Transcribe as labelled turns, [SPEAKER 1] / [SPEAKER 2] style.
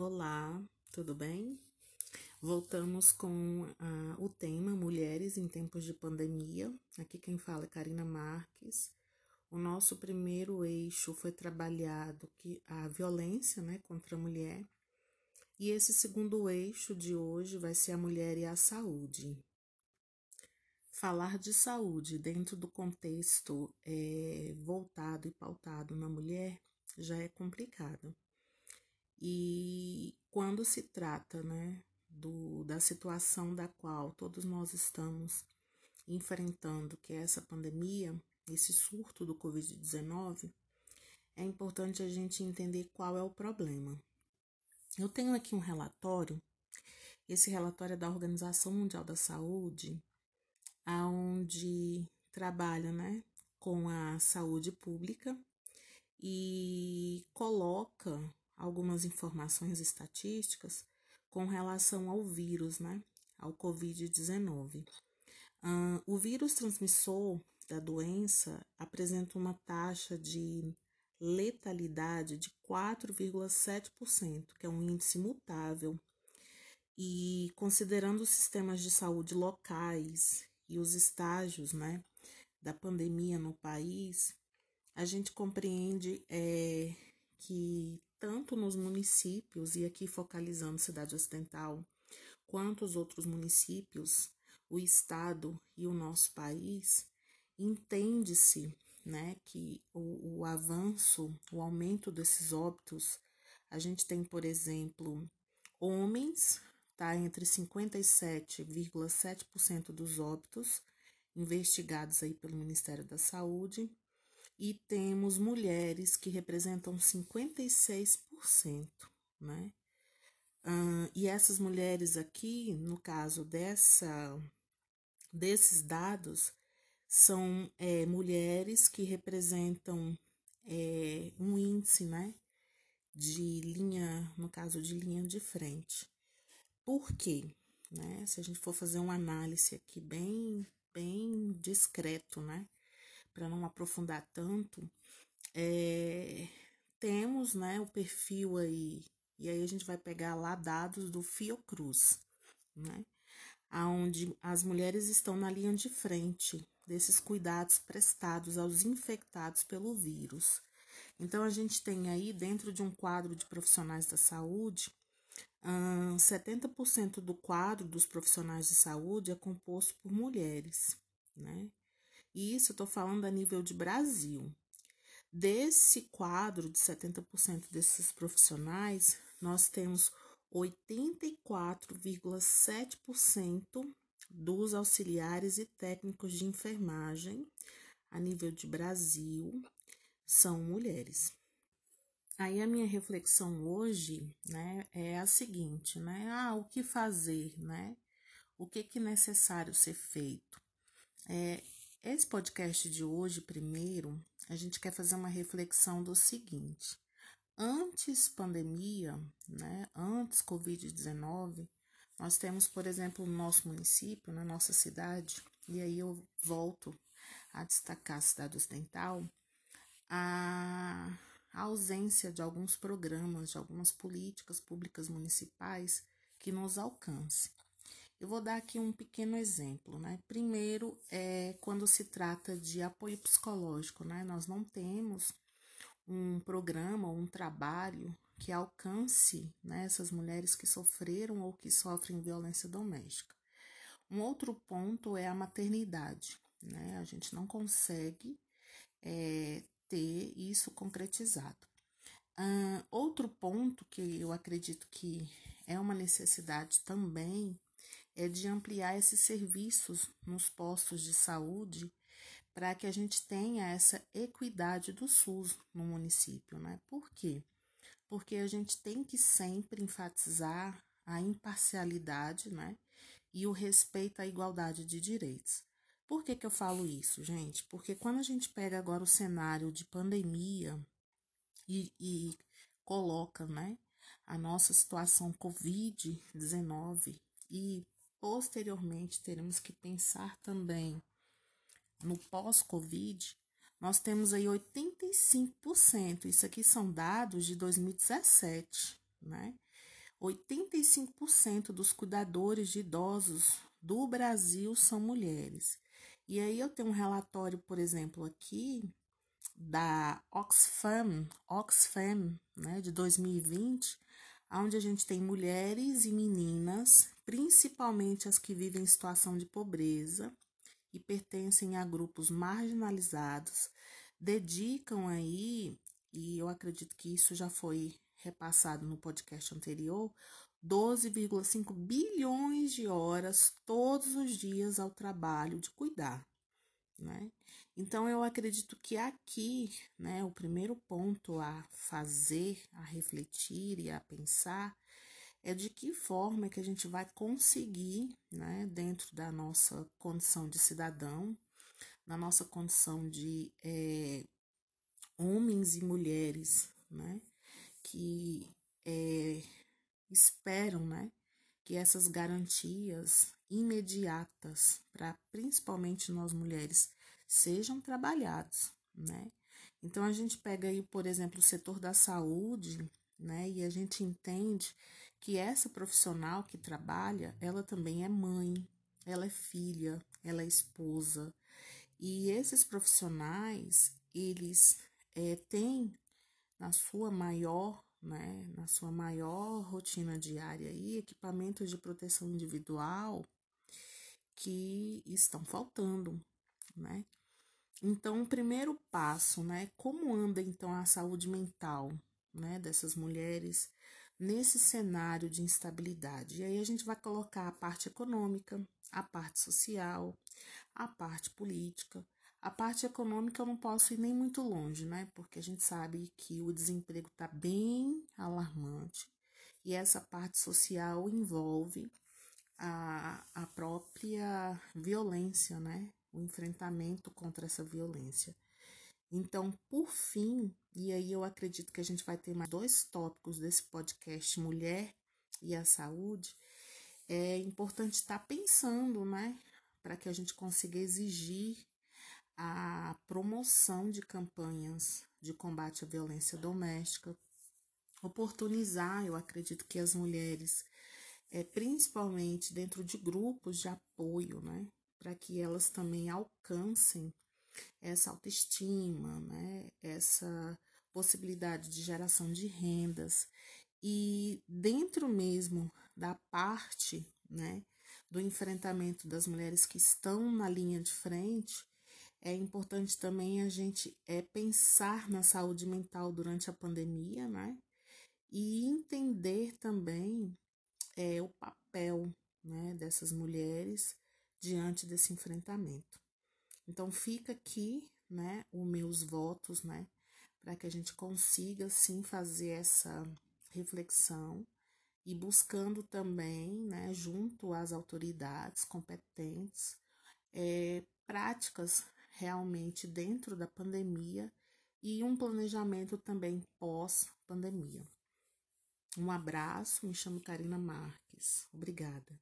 [SPEAKER 1] Olá, tudo bem? Voltamos com uh, o tema Mulheres em Tempos de Pandemia. Aqui quem fala é Karina Marques. O nosso primeiro eixo foi trabalhado que a violência né, contra a mulher. E esse segundo eixo de hoje vai ser a mulher e a saúde. Falar de saúde dentro do contexto é, voltado e pautado na mulher já é complicado. E quando se trata, né, do, da situação da qual todos nós estamos enfrentando, que é essa pandemia, esse surto do Covid-19, é importante a gente entender qual é o problema. Eu tenho aqui um relatório, esse relatório é da Organização Mundial da Saúde, aonde trabalha, né, com a saúde pública e coloca algumas informações estatísticas com relação ao vírus, né? Ao Covid-19. Uh, o vírus transmissor da doença apresenta uma taxa de letalidade de 4,7%, que é um índice mutável. E considerando os sistemas de saúde locais e os estágios né, da pandemia no país, a gente compreende é, que tanto nos municípios, e aqui focalizando Cidade Ocidental, quanto os outros municípios, o Estado e o nosso país, entende-se né, que o, o avanço, o aumento desses óbitos, a gente tem, por exemplo, homens, tá entre 57,7% dos óbitos investigados aí pelo Ministério da Saúde, e temos mulheres que representam 56%, né? E essas mulheres aqui, no caso dessa, desses dados, são é, mulheres que representam é, um índice, né? De linha, no caso de linha de frente. Por quê? Né? Se a gente for fazer uma análise aqui bem, bem discreto, né? Para não aprofundar tanto, é, temos né, o perfil aí, e aí a gente vai pegar lá dados do Fiocruz, né? Onde as mulheres estão na linha de frente desses cuidados prestados aos infectados pelo vírus. Então, a gente tem aí, dentro de um quadro de profissionais da saúde, 70% do quadro dos profissionais de saúde é composto por mulheres, né? Isso eu estou falando a nível de Brasil. Desse quadro de 70% desses profissionais, nós temos 84,7% dos auxiliares e técnicos de enfermagem a nível de Brasil são mulheres. Aí a minha reflexão hoje, né, é a seguinte, né? Ah, o que fazer, né? O que que é necessário ser feito? É, esse podcast de hoje, primeiro, a gente quer fazer uma reflexão do seguinte: antes pandemia, né, antes Covid-19, nós temos, por exemplo, no nosso município, na nossa cidade, e aí eu volto a destacar a cidade ocidental, a, a ausência de alguns programas, de algumas políticas públicas municipais que nos alcance. Eu vou dar aqui um pequeno exemplo, né? Primeiro, é quando se trata de apoio psicológico, né? Nós não temos um programa, um trabalho que alcance né, essas mulheres que sofreram ou que sofrem violência doméstica. Um outro ponto é a maternidade, né? A gente não consegue é, ter isso concretizado. Outro ponto que eu acredito que é uma necessidade também é de ampliar esses serviços nos postos de saúde para que a gente tenha essa equidade do SUS no município, né? Por quê? Porque a gente tem que sempre enfatizar a imparcialidade, né? E o respeito à igualdade de direitos. Por que, que eu falo isso, gente? Porque quando a gente pega agora o cenário de pandemia e, e coloca, né, a nossa situação Covid-19 e Posteriormente, teremos que pensar também no pós-Covid. Nós temos aí 85%, isso aqui são dados de 2017, né? 85% dos cuidadores de idosos do Brasil são mulheres. E aí eu tenho um relatório, por exemplo, aqui da Oxfam, Oxfam, né, de 2020, onde a gente tem mulheres e meninas, principalmente as que vivem em situação de pobreza e pertencem a grupos marginalizados, dedicam aí, e eu acredito que isso já foi repassado no podcast anterior, 12,5 bilhões de horas todos os dias ao trabalho de cuidar, né? Então eu acredito que aqui, né, o primeiro ponto a fazer, a refletir e a pensar é de que forma que a gente vai conseguir, né, dentro da nossa condição de cidadão, na nossa condição de é, homens e mulheres, né, que é, esperam, né, que essas garantias imediatas para principalmente nós mulheres sejam trabalhados, né? Então a gente pega aí, por exemplo, o setor da saúde, né? E a gente entende que essa profissional que trabalha, ela também é mãe, ela é filha, ela é esposa. E esses profissionais, eles é, têm na sua maior né, na sua maior rotina diária aí, equipamentos de proteção individual que estão faltando, né? Então, o primeiro passo, né, como anda então a saúde mental, né, dessas mulheres nesse cenário de instabilidade? E aí a gente vai colocar a parte econômica, a parte social, a parte política, a parte econômica eu não posso ir nem muito longe, né? Porque a gente sabe que o desemprego está bem alarmante e essa parte social envolve a, a própria violência, né? O enfrentamento contra essa violência. Então, por fim, e aí eu acredito que a gente vai ter mais dois tópicos desse podcast Mulher e a Saúde, é importante estar pensando, né? Para que a gente consiga exigir a promoção de campanhas de combate à violência doméstica, oportunizar, eu acredito que as mulheres, é, principalmente dentro de grupos de apoio, né, para que elas também alcancem essa autoestima, né, essa possibilidade de geração de rendas. E dentro mesmo da parte, né, do enfrentamento das mulheres que estão na linha de frente, é importante também a gente é, pensar na saúde mental durante a pandemia, né? E entender também é, o papel né, dessas mulheres diante desse enfrentamento. Então fica aqui, né, os meus votos, né, para que a gente consiga sim fazer essa reflexão e buscando também, né, junto às autoridades competentes, é, práticas realmente dentro da pandemia e um planejamento também pós-pandemia. Um abraço, me chamo Karina Marques. Obrigada.